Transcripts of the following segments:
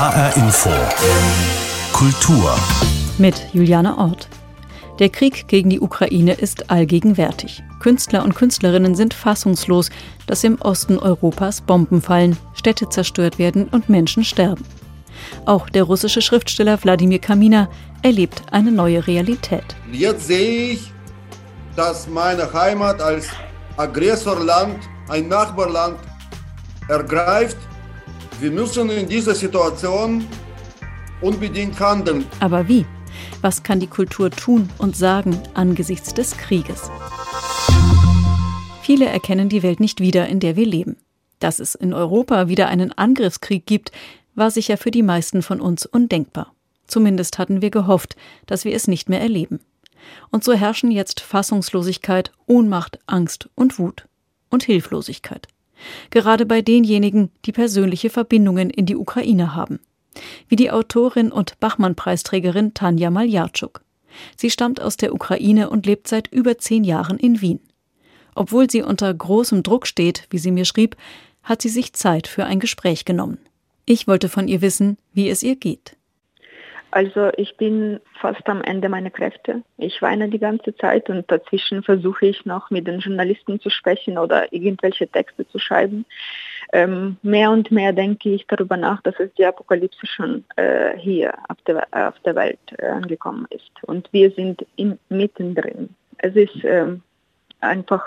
HR Info. Kultur. Mit Juliane Ort. Der Krieg gegen die Ukraine ist allgegenwärtig. Künstler und Künstlerinnen sind fassungslos, dass im Osten Europas Bomben fallen, Städte zerstört werden und Menschen sterben. Auch der russische Schriftsteller Wladimir Kamina erlebt eine neue Realität. Jetzt sehe ich, dass meine Heimat als Aggressorland, ein Nachbarland, ergreift. Wir müssen in dieser Situation unbedingt handeln. Aber wie? Was kann die Kultur tun und sagen angesichts des Krieges? Viele erkennen die Welt nicht wieder, in der wir leben. Dass es in Europa wieder einen Angriffskrieg gibt, war sicher für die meisten von uns undenkbar. Zumindest hatten wir gehofft, dass wir es nicht mehr erleben. Und so herrschen jetzt Fassungslosigkeit, Ohnmacht, Angst und Wut und Hilflosigkeit. Gerade bei denjenigen, die persönliche Verbindungen in die Ukraine haben wie die Autorin und Bachmann-Preisträgerin Tanja Maljarczuk. Sie stammt aus der Ukraine und lebt seit über zehn Jahren in Wien. Obwohl sie unter großem Druck steht, wie sie mir schrieb, hat sie sich Zeit für ein Gespräch genommen. Ich wollte von ihr wissen, wie es ihr geht. Also ich bin fast am Ende meiner Kräfte. Ich weine die ganze Zeit und dazwischen versuche ich noch mit den Journalisten zu sprechen oder irgendwelche Texte zu schreiben. Ähm, mehr und mehr denke ich darüber nach, dass es die Apokalypse schon äh, hier auf der, auf der Welt äh, angekommen ist. Und wir sind in, mittendrin. Es ist ähm, einfach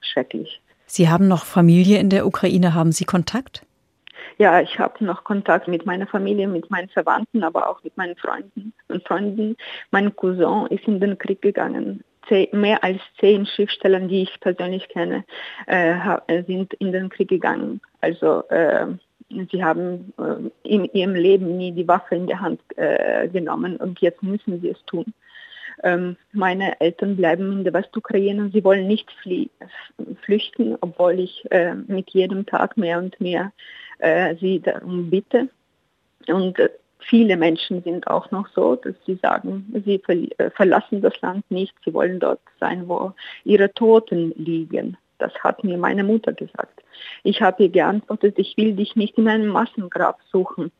schrecklich. Sie haben noch Familie in der Ukraine. Haben Sie Kontakt? Ja, ich habe noch Kontakt mit meiner Familie, mit meinen Verwandten, aber auch mit meinen Freunden und Freunden. Mein Cousin ist in den Krieg gegangen. Mehr als zehn Schriftsteller, die ich persönlich kenne, äh, sind in den Krieg gegangen. Also äh, sie haben äh, in ihrem Leben nie die Waffe in die Hand äh, genommen und jetzt müssen sie es tun. Ähm, meine Eltern bleiben in der Westukraine. Sie wollen nicht flüchten, obwohl ich äh, mit jedem Tag mehr und mehr äh, sie darum bitte. Und äh, viele Menschen sind auch noch so, dass sie sagen, sie ver äh, verlassen das Land nicht, sie wollen dort sein, wo ihre Toten liegen. Das hat mir meine Mutter gesagt. Ich habe ihr geantwortet, ich will dich nicht in einem Massengrab suchen.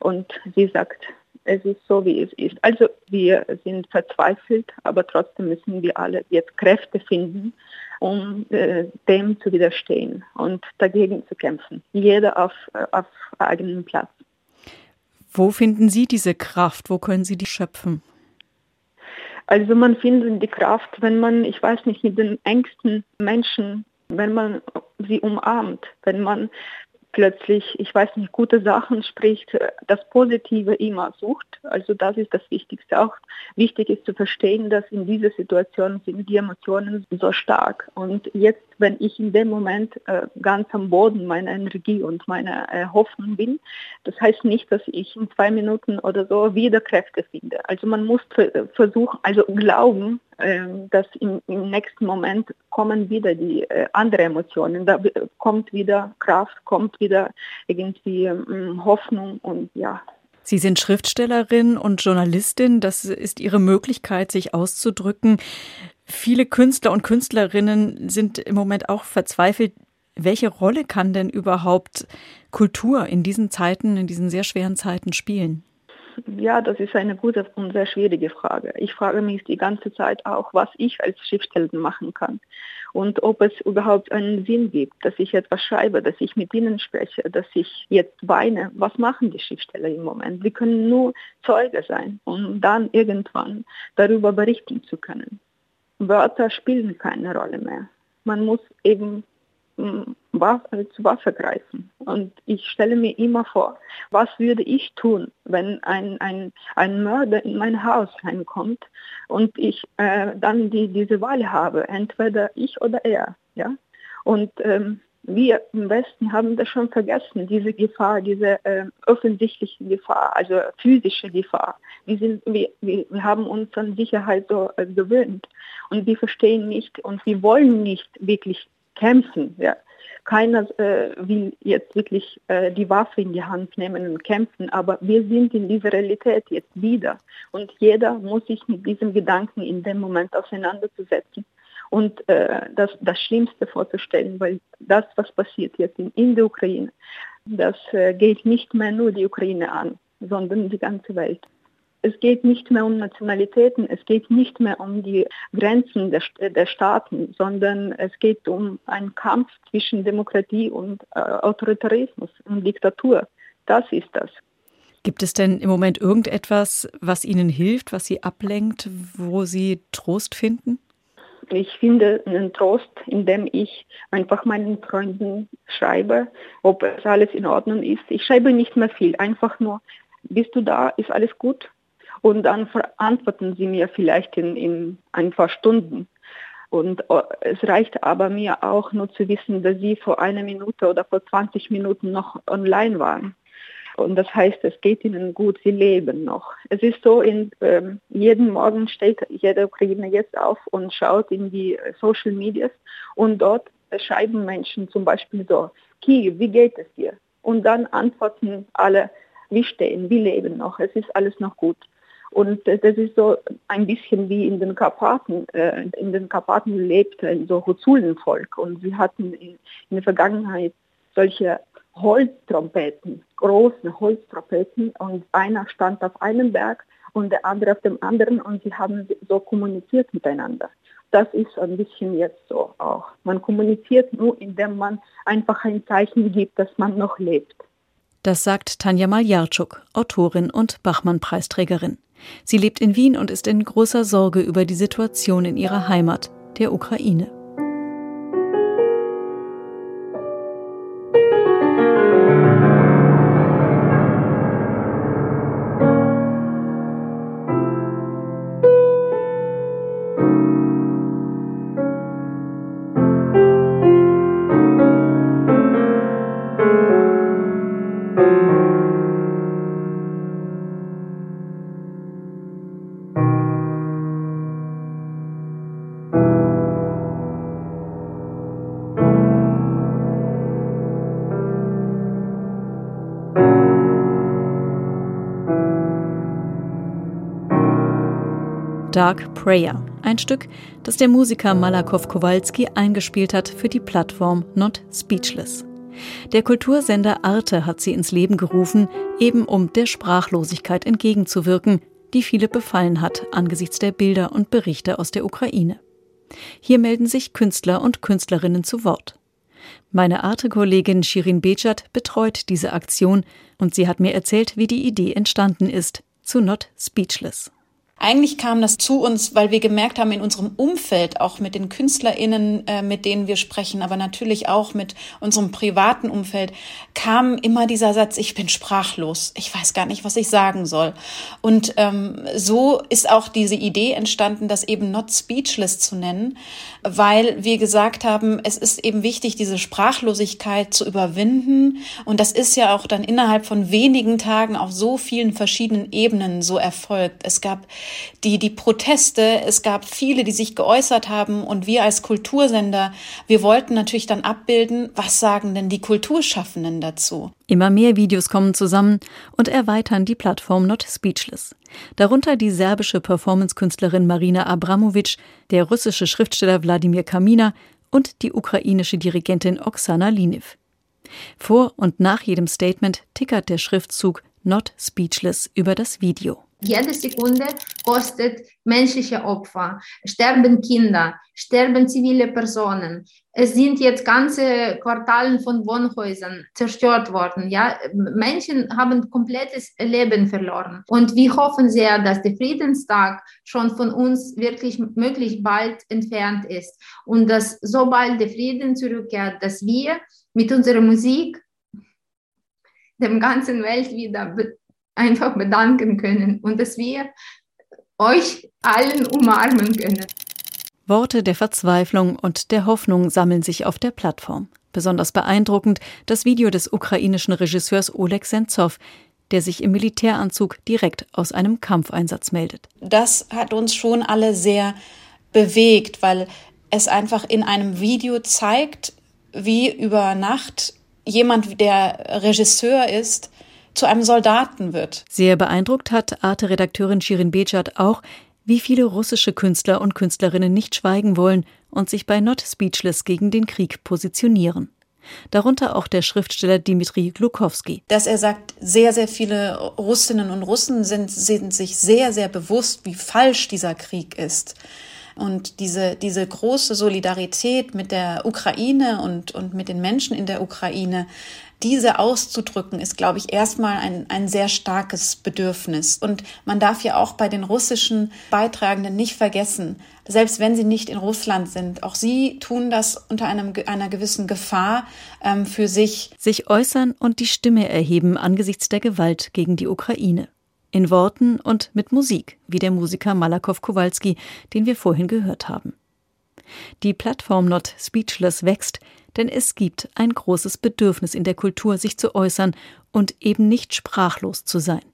Und sie sagt, es ist so, wie es ist. Also wir sind verzweifelt, aber trotzdem müssen wir alle jetzt Kräfte finden, um äh, dem zu widerstehen und dagegen zu kämpfen. Jeder auf, äh, auf eigenen Platz. Wo finden Sie diese Kraft? Wo können Sie die schöpfen? Also man findet die Kraft, wenn man, ich weiß nicht, mit den engsten Menschen, wenn man sie umarmt, wenn man plötzlich, ich weiß nicht, gute Sachen spricht, das Positive immer sucht. Also das ist das Wichtigste. Auch wichtig ist zu verstehen, dass in dieser Situation sind die Emotionen so stark. Und jetzt, wenn ich in dem Moment äh, ganz am Boden meiner Energie und meiner äh, Hoffnung bin, das heißt nicht, dass ich in zwei Minuten oder so wieder Kräfte finde. Also man muss versuchen, also glauben, dass im, im, nächsten Moment kommen wieder die äh, andere Emotionen. Da kommt wieder Kraft, kommt wieder irgendwie ähm, Hoffnung und ja. Sie sind Schriftstellerin und Journalistin. Das ist Ihre Möglichkeit, sich auszudrücken. Viele Künstler und Künstlerinnen sind im Moment auch verzweifelt. Welche Rolle kann denn überhaupt Kultur in diesen Zeiten, in diesen sehr schweren Zeiten spielen? Ja, das ist eine gute und sehr schwierige Frage. Ich frage mich die ganze Zeit auch, was ich als Schriftstellerin machen kann und ob es überhaupt einen Sinn gibt, dass ich etwas schreibe, dass ich mit ihnen spreche, dass ich jetzt weine. Was machen die Schriftsteller im Moment? Sie können nur Zeuge sein, um dann irgendwann darüber berichten zu können. Wörter spielen keine Rolle mehr. Man muss eben zu Waffe greifen. Und ich stelle mir immer vor, was würde ich tun, wenn ein, ein, ein Mörder in mein Haus reinkommt und ich äh, dann die, diese Wahl habe, entweder ich oder er. Ja? Und ähm, wir im Westen haben das schon vergessen, diese Gefahr, diese äh, offensichtliche Gefahr, also physische Gefahr. Wir, sind, wir, wir haben uns an Sicherheit so äh, gewöhnt und wir verstehen nicht und wir wollen nicht wirklich kämpfen. Ja. Keiner äh, will jetzt wirklich äh, die Waffe in die Hand nehmen und kämpfen, aber wir sind in dieser Realität jetzt wieder. Und jeder muss sich mit diesem Gedanken in dem Moment auseinanderzusetzen und äh, das, das Schlimmste vorzustellen, weil das, was passiert jetzt in, in der Ukraine, Das äh, geht nicht mehr nur die Ukraine an, sondern die ganze Welt. Es geht nicht mehr um Nationalitäten, es geht nicht mehr um die Grenzen der, der Staaten, sondern es geht um einen Kampf zwischen Demokratie und äh, Autoritarismus und Diktatur. Das ist das. Gibt es denn im Moment irgendetwas, was Ihnen hilft, was Sie ablenkt, wo Sie Trost finden? Ich finde einen Trost, indem ich einfach meinen Freunden schreibe, ob es alles in Ordnung ist. Ich schreibe nicht mehr viel, einfach nur, bist du da, ist alles gut? Und dann antworten sie mir vielleicht in, in ein paar Stunden. Und äh, es reicht aber mir auch nur zu wissen, dass sie vor einer Minute oder vor 20 Minuten noch online waren. Und das heißt, es geht ihnen gut, sie leben noch. Es ist so, in, ähm, jeden Morgen steht jeder Ukrainer jetzt auf und schaut in die Social Medias und dort schreiben Menschen zum Beispiel so, Kiew, wie geht es dir? Und dann antworten alle, wir stehen, wir leben noch, es ist alles noch gut. Und das ist so ein bisschen wie in den Karpaten. Äh, in den Karpaten lebt ein so Huzulenvolk und sie hatten in, der Vergangenheit solche Holztrompeten, große Holztrompeten und einer stand auf einem Berg und der andere auf dem anderen und sie haben so kommuniziert miteinander. Das ist ein bisschen jetzt so auch. Man kommuniziert nur, indem man einfach ein Zeichen gibt, dass man noch lebt. Das sagt Tanja Maljarczuk, Autorin und Bachmann-Preisträgerin. Sie lebt in Wien und ist in großer Sorge über die Situation in ihrer Heimat, der Ukraine. Dark Prayer, ein Stück, das der Musiker Malakow Kowalski eingespielt hat für die Plattform Not Speechless. Der Kultursender Arte hat sie ins Leben gerufen, eben um der Sprachlosigkeit entgegenzuwirken, die viele befallen hat angesichts der Bilder und Berichte aus der Ukraine. Hier melden sich Künstler und Künstlerinnen zu Wort. Meine Arte-Kollegin Shirin Bechat betreut diese Aktion und sie hat mir erzählt, wie die Idee entstanden ist zu Not Speechless. Eigentlich kam das zu uns, weil wir gemerkt haben, in unserem Umfeld, auch mit den KünstlerInnen, äh, mit denen wir sprechen, aber natürlich auch mit unserem privaten Umfeld, kam immer dieser Satz, ich bin sprachlos, ich weiß gar nicht, was ich sagen soll. Und ähm, so ist auch diese Idee entstanden, das eben Not Speechless zu nennen, weil wir gesagt haben, es ist eben wichtig, diese Sprachlosigkeit zu überwinden. Und das ist ja auch dann innerhalb von wenigen Tagen auf so vielen verschiedenen Ebenen so erfolgt. Es gab die, die Proteste, es gab viele, die sich geäußert haben und wir als Kultursender, wir wollten natürlich dann abbilden, was sagen denn die Kulturschaffenden dazu? Immer mehr Videos kommen zusammen und erweitern die Plattform Not Speechless. Darunter die serbische Performancekünstlerin Marina Abramovic, der russische Schriftsteller Wladimir Kamina und die ukrainische Dirigentin Oksana Liniv. Vor und nach jedem Statement tickert der Schriftzug Not Speechless über das Video. Jede Sekunde kostet menschliche Opfer, sterben Kinder, sterben zivile Personen. Es sind jetzt ganze Quartalen von Wohnhäusern zerstört worden. Ja, Menschen haben komplettes Leben verloren. Und wir hoffen sehr, dass der Friedenstag schon von uns wirklich möglich bald entfernt ist und dass sobald der Frieden zurückkehrt, dass wir mit unserer Musik dem ganzen Welt wieder einfach bedanken können und dass wir euch allen umarmen können. Worte der Verzweiflung und der Hoffnung sammeln sich auf der Plattform. Besonders beeindruckend das Video des ukrainischen Regisseurs Oleg Sentsov, der sich im Militäranzug direkt aus einem Kampfeinsatz meldet. Das hat uns schon alle sehr bewegt, weil es einfach in einem Video zeigt, wie über Nacht jemand, der Regisseur ist, zu einem Soldaten wird. Sehr beeindruckt hat Arte-Redakteurin Shirin Bechat auch, wie viele russische Künstler und Künstlerinnen nicht schweigen wollen und sich bei Not Speechless gegen den Krieg positionieren. darunter auch der Schriftsteller Dimitri Glukowski. Dass er sagt, sehr, sehr viele Russinnen und Russen sind, sind sich sehr, sehr bewusst, wie falsch dieser Krieg ist. Und diese, diese große Solidarität mit der Ukraine und, und mit den Menschen in der Ukraine, diese auszudrücken, ist, glaube ich, erstmal ein, ein sehr starkes Bedürfnis. Und man darf ja auch bei den russischen Beitragenden nicht vergessen, selbst wenn sie nicht in Russland sind, auch sie tun das unter einem, einer gewissen Gefahr ähm, für sich. Sich äußern und die Stimme erheben angesichts der Gewalt gegen die Ukraine. In Worten und mit Musik, wie der Musiker Malakow Kowalski, den wir vorhin gehört haben. Die Plattform Not Speechless wächst, denn es gibt ein großes Bedürfnis in der Kultur, sich zu äußern und eben nicht sprachlos zu sein.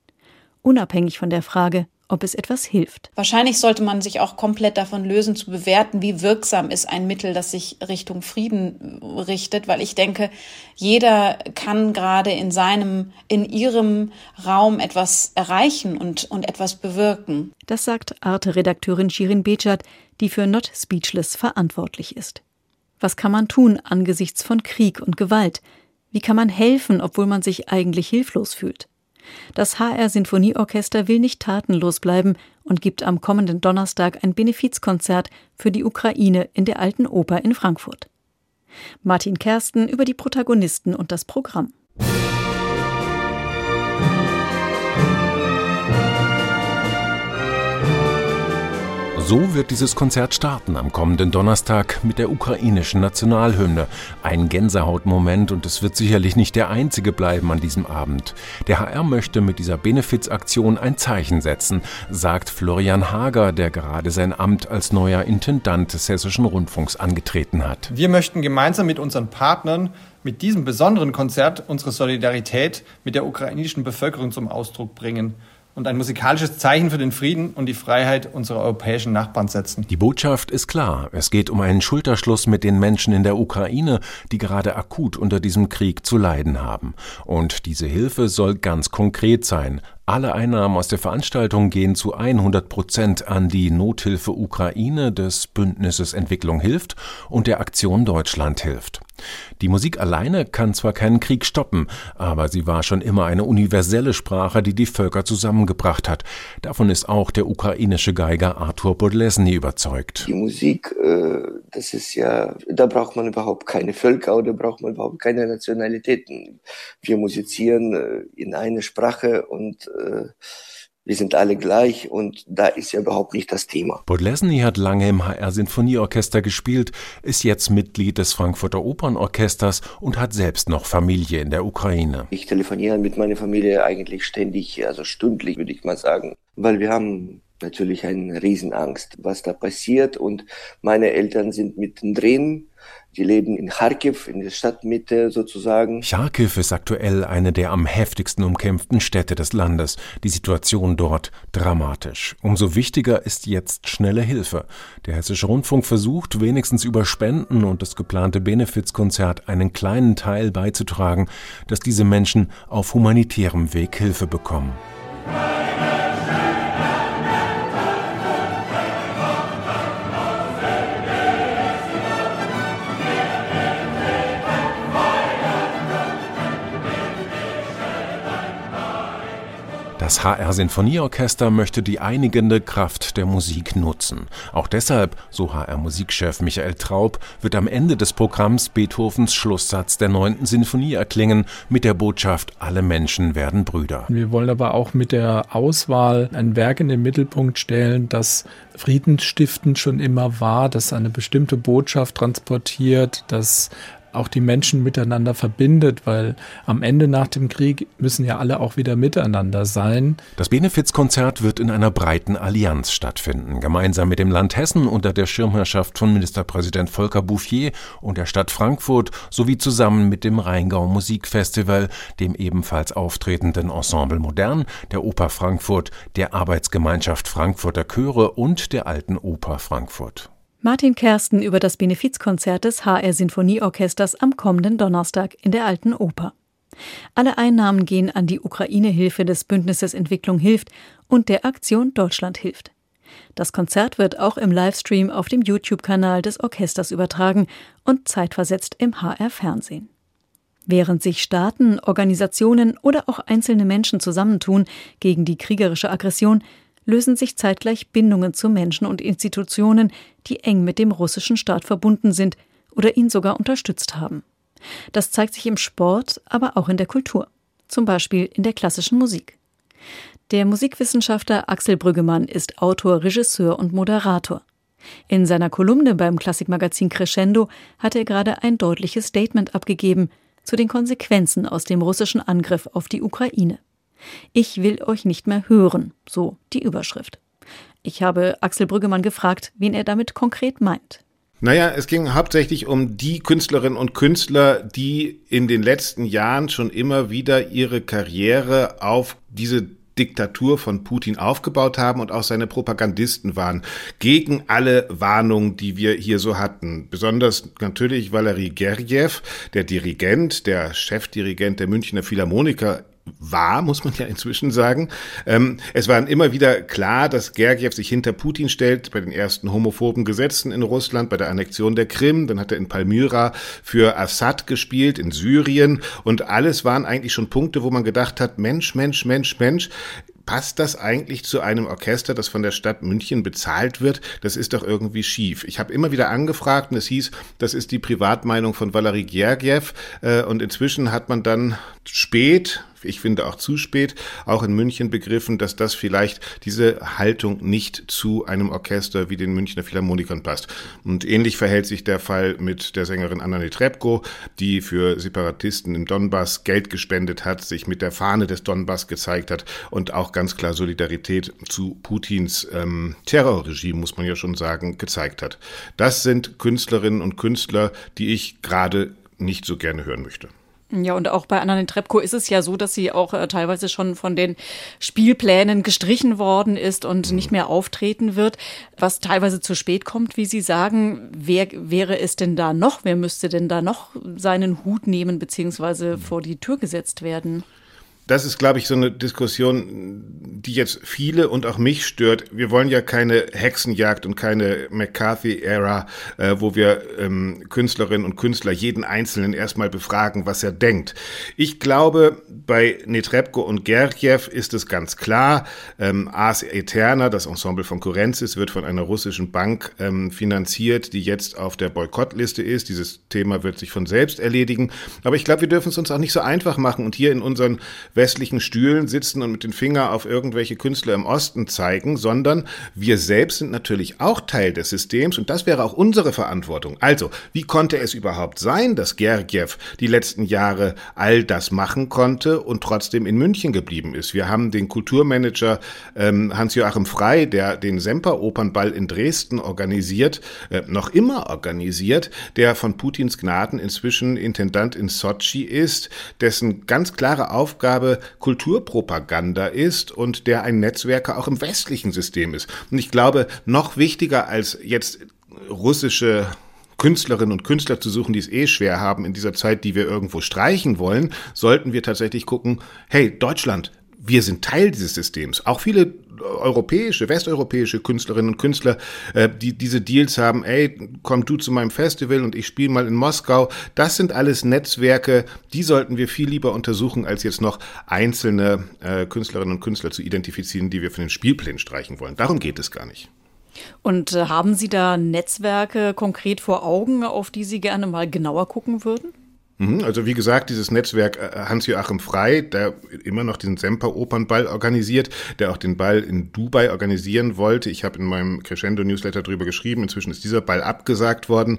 Unabhängig von der Frage, ob es etwas hilft. Wahrscheinlich sollte man sich auch komplett davon lösen, zu bewerten, wie wirksam ist ein Mittel, das sich Richtung Frieden richtet, weil ich denke, jeder kann gerade in seinem, in ihrem Raum etwas erreichen und, und etwas bewirken. Das sagt Arte-Redakteurin Shirin Bechat, die für Not Speechless verantwortlich ist. Was kann man tun angesichts von Krieg und Gewalt? Wie kann man helfen, obwohl man sich eigentlich hilflos fühlt? Das HR Sinfonieorchester will nicht tatenlos bleiben und gibt am kommenden Donnerstag ein Benefizkonzert für die Ukraine in der Alten Oper in Frankfurt. Martin Kersten über die Protagonisten und das Programm. So wird dieses Konzert starten am kommenden Donnerstag mit der ukrainischen Nationalhymne. Ein Gänsehautmoment und es wird sicherlich nicht der einzige bleiben an diesem Abend. Der HR möchte mit dieser Benefizaktion ein Zeichen setzen, sagt Florian Hager, der gerade sein Amt als neuer Intendant des Hessischen Rundfunks angetreten hat. Wir möchten gemeinsam mit unseren Partnern mit diesem besonderen Konzert unsere Solidarität mit der ukrainischen Bevölkerung zum Ausdruck bringen und ein musikalisches Zeichen für den Frieden und die Freiheit unserer europäischen Nachbarn setzen. Die Botschaft ist klar. Es geht um einen Schulterschluss mit den Menschen in der Ukraine, die gerade akut unter diesem Krieg zu leiden haben. Und diese Hilfe soll ganz konkret sein. Alle Einnahmen aus der Veranstaltung gehen zu 100 Prozent an die Nothilfe Ukraine des Bündnisses Entwicklung hilft und der Aktion Deutschland hilft. Die Musik alleine kann zwar keinen Krieg stoppen, aber sie war schon immer eine universelle Sprache, die die Völker zusammengebracht hat. Davon ist auch der ukrainische Geiger Arthur Podlesny überzeugt. Die Musik, äh, das ist ja, da braucht man überhaupt keine Völker oder braucht man überhaupt keine Nationalitäten. Wir musizieren äh, in einer Sprache und äh, wir sind alle gleich und da ist ja überhaupt nicht das Thema. Podlesny hat lange im HR Sinfonieorchester gespielt, ist jetzt Mitglied des Frankfurter Opernorchesters und hat selbst noch Familie in der Ukraine. Ich telefoniere mit meiner Familie eigentlich ständig, also stündlich würde ich mal sagen, weil wir haben natürlich eine Riesenangst, was da passiert und meine Eltern sind mittendrin die leben in Kharkiv, in der Stadtmitte sozusagen. Kharkiv ist aktuell eine der am heftigsten umkämpften Städte des Landes. Die Situation dort dramatisch. Umso wichtiger ist jetzt schnelle Hilfe. Der Hessische Rundfunk versucht, wenigstens über Spenden und das geplante Benefizkonzert einen kleinen Teil beizutragen, dass diese Menschen auf humanitärem Weg Hilfe bekommen. Das HR Sinfonieorchester möchte die einigende Kraft der Musik nutzen. Auch deshalb, so HR Musikchef Michael Traub, wird am Ende des Programms Beethovens Schlusssatz der 9. Sinfonie erklingen mit der Botschaft Alle Menschen werden Brüder. Wir wollen aber auch mit der Auswahl ein Werk in den Mittelpunkt stellen, das friedensstiftend schon immer war, das eine bestimmte Botschaft transportiert, das auch die Menschen miteinander verbindet, weil am Ende nach dem Krieg müssen ja alle auch wieder miteinander sein. Das Benefizkonzert wird in einer breiten Allianz stattfinden, gemeinsam mit dem Land Hessen unter der Schirmherrschaft von Ministerpräsident Volker Bouffier und der Stadt Frankfurt sowie zusammen mit dem Rheingau Musikfestival, dem ebenfalls auftretenden Ensemble Modern, der Oper Frankfurt, der Arbeitsgemeinschaft Frankfurter Chöre und der Alten Oper Frankfurt. Martin Kersten über das Benefizkonzert des HR Sinfonieorchesters am kommenden Donnerstag in der Alten Oper. Alle Einnahmen gehen an die Ukraine-Hilfe des Bündnisses Entwicklung hilft und der Aktion Deutschland hilft. Das Konzert wird auch im Livestream auf dem YouTube-Kanal des Orchesters übertragen und zeitversetzt im HR Fernsehen. Während sich Staaten, Organisationen oder auch einzelne Menschen zusammentun gegen die kriegerische Aggression, lösen sich zeitgleich Bindungen zu Menschen und Institutionen, die eng mit dem russischen Staat verbunden sind oder ihn sogar unterstützt haben. Das zeigt sich im Sport, aber auch in der Kultur, zum Beispiel in der klassischen Musik. Der Musikwissenschaftler Axel Brüggemann ist Autor, Regisseur und Moderator. In seiner Kolumne beim Klassikmagazin Crescendo hat er gerade ein deutliches Statement abgegeben zu den Konsequenzen aus dem russischen Angriff auf die Ukraine. Ich will euch nicht mehr hören, so die Überschrift. Ich habe Axel Brüggemann gefragt, wen er damit konkret meint. Naja, es ging hauptsächlich um die Künstlerinnen und Künstler, die in den letzten Jahren schon immer wieder ihre Karriere auf diese Diktatur von Putin aufgebaut haben und auch seine Propagandisten waren gegen alle Warnungen, die wir hier so hatten. Besonders natürlich Valery Gergiev, der Dirigent, der Chefdirigent der Münchner Philharmoniker war, muss man ja inzwischen sagen. Ähm, es war immer wieder klar, dass Gergiev sich hinter Putin stellt bei den ersten homophoben Gesetzen in Russland, bei der Annexion der Krim. Dann hat er in Palmyra für Assad gespielt, in Syrien. Und alles waren eigentlich schon Punkte, wo man gedacht hat, Mensch, Mensch, Mensch, Mensch, passt das eigentlich zu einem Orchester, das von der Stadt München bezahlt wird? Das ist doch irgendwie schief. Ich habe immer wieder angefragt und es hieß, das ist die Privatmeinung von Valery Gergiev. Äh, und inzwischen hat man dann spät, ich finde auch zu spät, auch in München begriffen, dass das vielleicht diese Haltung nicht zu einem Orchester wie den Münchner Philharmonikern passt. Und ähnlich verhält sich der Fall mit der Sängerin Anna Netrebko, die für Separatisten im Donbass Geld gespendet hat, sich mit der Fahne des Donbass gezeigt hat und auch ganz klar Solidarität zu Putins ähm, Terrorregime, muss man ja schon sagen, gezeigt hat. Das sind Künstlerinnen und Künstler, die ich gerade nicht so gerne hören möchte. Ja, und auch bei Anna Trepko ist es ja so, dass sie auch äh, teilweise schon von den Spielplänen gestrichen worden ist und nicht mehr auftreten wird, was teilweise zu spät kommt, wie Sie sagen. Wer wäre es denn da noch? Wer müsste denn da noch seinen Hut nehmen beziehungsweise vor die Tür gesetzt werden? Das ist, glaube ich, so eine Diskussion, die jetzt viele und auch mich stört. Wir wollen ja keine Hexenjagd und keine McCarthy-Ära, äh, wo wir ähm, Künstlerinnen und Künstler jeden Einzelnen erstmal befragen, was er denkt. Ich glaube, bei Netrebko und Gergiev ist es ganz klar, ähm, Ars Eterna, das Ensemble von Kurenzis, wird von einer russischen Bank ähm, finanziert, die jetzt auf der Boykottliste ist. Dieses Thema wird sich von selbst erledigen. Aber ich glaube, wir dürfen es uns auch nicht so einfach machen und hier in unseren westlichen Stühlen sitzen und mit den Finger auf irgendwelche Künstler im Osten zeigen, sondern wir selbst sind natürlich auch Teil des Systems und das wäre auch unsere Verantwortung. Also, wie konnte es überhaupt sein, dass Gergiev die letzten Jahre all das machen konnte und trotzdem in München geblieben ist? Wir haben den Kulturmanager ähm, Hans-Joachim Frei, der den Semper-Opernball in Dresden organisiert, äh, noch immer organisiert, der von Putins Gnaden inzwischen Intendant in Sochi ist, dessen ganz klare Aufgabe Aufgabe Kulturpropaganda ist und der ein Netzwerker auch im westlichen System ist. Und ich glaube, noch wichtiger als jetzt russische Künstlerinnen und Künstler zu suchen, die es eh schwer haben in dieser Zeit, die wir irgendwo streichen wollen, sollten wir tatsächlich gucken, hey, Deutschland, wir sind Teil dieses Systems. Auch viele europäische, westeuropäische Künstlerinnen und Künstler, äh, die diese Deals haben, ey, komm du zu meinem Festival und ich spiele mal in Moskau. Das sind alles Netzwerke, die sollten wir viel lieber untersuchen, als jetzt noch einzelne äh, Künstlerinnen und Künstler zu identifizieren, die wir von den Spielplänen streichen wollen. Darum geht es gar nicht. Und äh, haben Sie da Netzwerke konkret vor Augen, auf die Sie gerne mal genauer gucken würden? Mhm, also wie gesagt, dieses Netzwerk äh, Hans-Joachim Frei, der immer noch den Semper-Opernball organisiert, der auch den Ball in Dubai organisieren wollte. Ich habe in meinem Crescendo-Newsletter drüber geschrieben. Inzwischen ist dieser Ball abgesagt worden.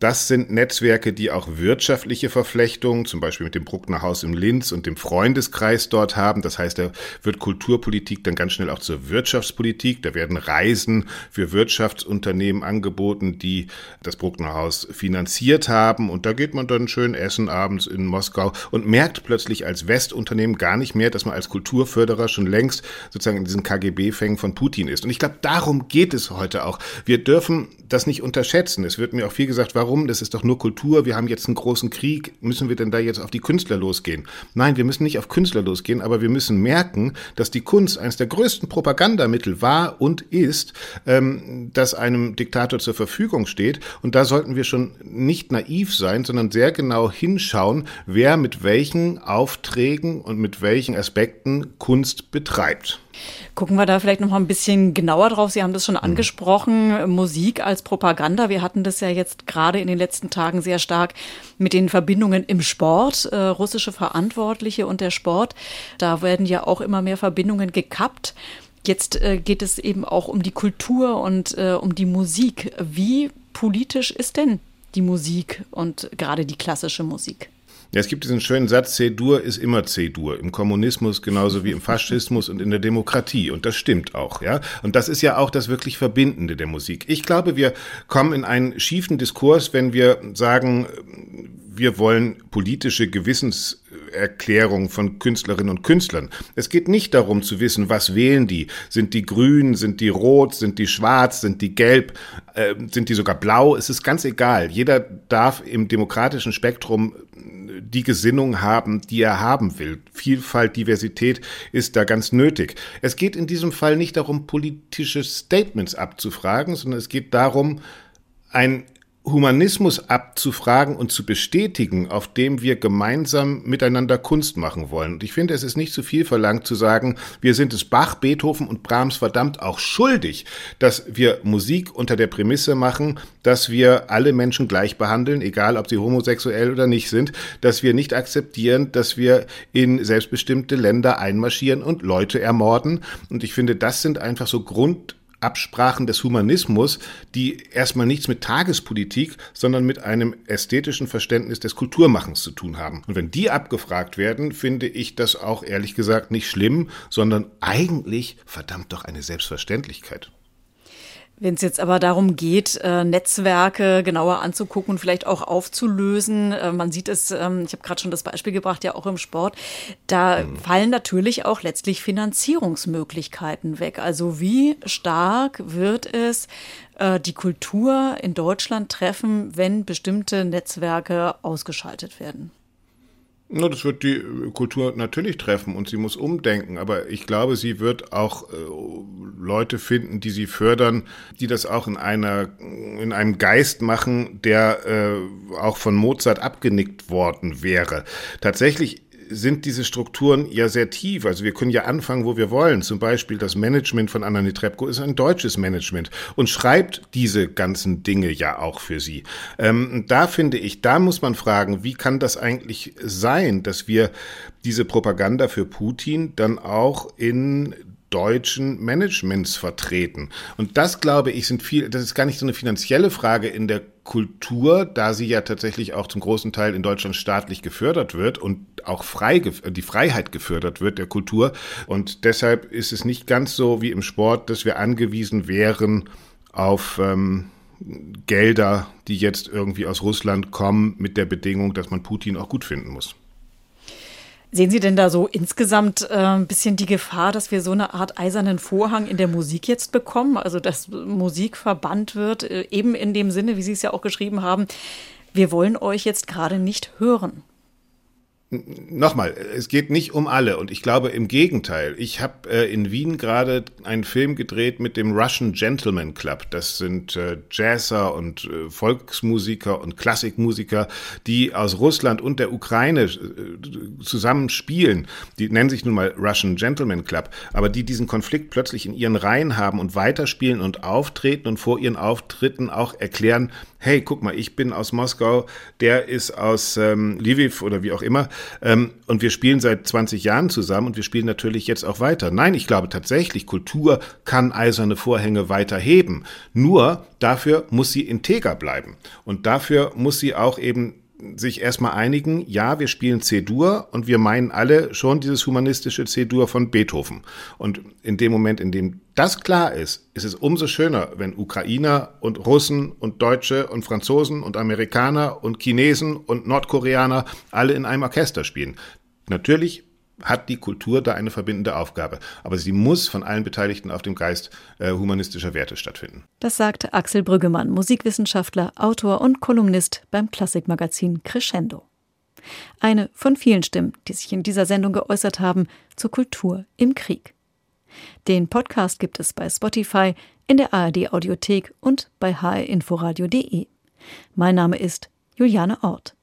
Das sind Netzwerke, die auch wirtschaftliche Verflechtungen, zum Beispiel mit dem Bruckner Haus im Linz und dem Freundeskreis dort haben. Das heißt, da wird Kulturpolitik dann ganz schnell auch zur Wirtschaftspolitik. Da werden Reisen für Wirtschaftsunternehmen angeboten, die das Bruckner Haus finanziert haben. Und da geht man dann schön essen abends in Moskau und merkt plötzlich als Westunternehmen gar nicht mehr, dass man als Kulturförderer schon längst sozusagen in diesen KGB-Fängen von Putin ist. Und ich glaube, darum geht es heute auch. Wir dürfen das nicht unterschätzen. Es wird mir auch viel gesagt, warum warum? Das ist doch nur Kultur. Wir haben jetzt einen großen Krieg. Müssen wir denn da jetzt auf die Künstler losgehen? Nein, wir müssen nicht auf Künstler losgehen, aber wir müssen merken, dass die Kunst eines der größten Propagandamittel war und ist, ähm, das einem Diktator zur Verfügung steht. Und da sollten wir schon nicht naiv sein, sondern sehr genau hinschauen, wer mit welchen Aufträgen und mit welchen Aspekten Kunst betreibt. Gucken wir da vielleicht noch mal ein bisschen genauer drauf. Sie haben das schon mhm. angesprochen, Musik als Propaganda. Wir hatten das ja jetzt gerade in den letzten Tagen sehr stark mit den Verbindungen im Sport, äh, russische Verantwortliche und der Sport. Da werden ja auch immer mehr Verbindungen gekappt. Jetzt äh, geht es eben auch um die Kultur und äh, um die Musik. Wie politisch ist denn die Musik und gerade die klassische Musik? Ja, es gibt diesen schönen Satz, C-Dur ist immer C-Dur. Im Kommunismus genauso wie im Faschismus und in der Demokratie. Und das stimmt auch, ja. Und das ist ja auch das wirklich Verbindende der Musik. Ich glaube, wir kommen in einen schiefen Diskurs, wenn wir sagen, wir wollen politische Gewissenserklärung von Künstlerinnen und Künstlern. Es geht nicht darum zu wissen, was wählen die. Sind die grün, sind die rot, sind die schwarz, sind die gelb, äh, sind die sogar blau? Es ist ganz egal. Jeder darf im demokratischen Spektrum die Gesinnung haben, die er haben will. Vielfalt, Diversität ist da ganz nötig. Es geht in diesem Fall nicht darum, politische Statements abzufragen, sondern es geht darum, ein Humanismus abzufragen und zu bestätigen, auf dem wir gemeinsam miteinander Kunst machen wollen. Und ich finde, es ist nicht zu viel verlangt zu sagen, wir sind es Bach, Beethoven und Brahms verdammt auch schuldig, dass wir Musik unter der Prämisse machen, dass wir alle Menschen gleich behandeln, egal ob sie homosexuell oder nicht sind, dass wir nicht akzeptieren, dass wir in selbstbestimmte Länder einmarschieren und Leute ermorden. Und ich finde, das sind einfach so Grund Absprachen des Humanismus, die erstmal nichts mit Tagespolitik, sondern mit einem ästhetischen Verständnis des Kulturmachens zu tun haben. Und wenn die abgefragt werden, finde ich das auch ehrlich gesagt nicht schlimm, sondern eigentlich verdammt doch eine Selbstverständlichkeit. Wenn es jetzt aber darum geht, äh, Netzwerke genauer anzugucken und vielleicht auch aufzulösen, äh, man sieht es, ähm, ich habe gerade schon das Beispiel gebracht, ja auch im Sport, da mhm. fallen natürlich auch letztlich Finanzierungsmöglichkeiten weg. Also wie stark wird es äh, die Kultur in Deutschland treffen, wenn bestimmte Netzwerke ausgeschaltet werden? Na, das wird die Kultur natürlich treffen und sie muss umdenken, aber ich glaube, sie wird auch äh, Leute finden, die sie fördern, die das auch in einer in einem Geist machen, der äh, auch von Mozart abgenickt worden wäre. Tatsächlich sind diese Strukturen ja sehr tief. Also wir können ja anfangen, wo wir wollen. Zum Beispiel das Management von Anna Netrebko ist ein deutsches Management und schreibt diese ganzen Dinge ja auch für sie. Ähm, da finde ich, da muss man fragen, wie kann das eigentlich sein, dass wir diese Propaganda für Putin dann auch in deutschen Managements vertreten. Und das, glaube ich, sind viel, das ist gar nicht so eine finanzielle Frage in der Kultur, da sie ja tatsächlich auch zum großen Teil in Deutschland staatlich gefördert wird und auch frei, die Freiheit gefördert wird der Kultur. Und deshalb ist es nicht ganz so wie im Sport, dass wir angewiesen wären auf ähm, Gelder, die jetzt irgendwie aus Russland kommen, mit der Bedingung, dass man Putin auch gut finden muss. Sehen Sie denn da so insgesamt äh, ein bisschen die Gefahr, dass wir so eine Art eisernen Vorhang in der Musik jetzt bekommen? Also, dass Musik verbannt wird, äh, eben in dem Sinne, wie Sie es ja auch geschrieben haben, wir wollen euch jetzt gerade nicht hören. Nochmal, es geht nicht um alle und ich glaube im Gegenteil. Ich habe äh, in Wien gerade einen Film gedreht mit dem Russian Gentleman Club. Das sind äh, Jazzer und äh, Volksmusiker und Klassikmusiker, die aus Russland und der Ukraine äh, zusammen spielen. Die nennen sich nun mal Russian Gentleman Club, aber die diesen Konflikt plötzlich in ihren Reihen haben und weiterspielen und auftreten und vor ihren Auftritten auch erklären, hey, guck mal, ich bin aus Moskau, der ist aus ähm, Lviv oder wie auch immer ähm, und wir spielen seit 20 Jahren zusammen und wir spielen natürlich jetzt auch weiter. Nein, ich glaube tatsächlich, Kultur kann eiserne Vorhänge weiter heben. Nur dafür muss sie integer bleiben und dafür muss sie auch eben sich erstmal einigen, ja, wir spielen C-Dur und wir meinen alle schon dieses humanistische C-Dur von Beethoven. Und in dem Moment, in dem das klar ist, ist es umso schöner, wenn Ukrainer und Russen und Deutsche und Franzosen und Amerikaner und Chinesen und Nordkoreaner alle in einem Orchester spielen. Natürlich hat die Kultur da eine verbindende Aufgabe. Aber sie muss von allen Beteiligten auf dem Geist äh, humanistischer Werte stattfinden. Das sagt Axel Brüggemann, Musikwissenschaftler, Autor und Kolumnist beim Klassikmagazin Crescendo. Eine von vielen Stimmen, die sich in dieser Sendung geäußert haben zur Kultur im Krieg. Den Podcast gibt es bei Spotify, in der ARD Audiothek und bei hrinforadio.de. Mein Name ist Juliane Ort.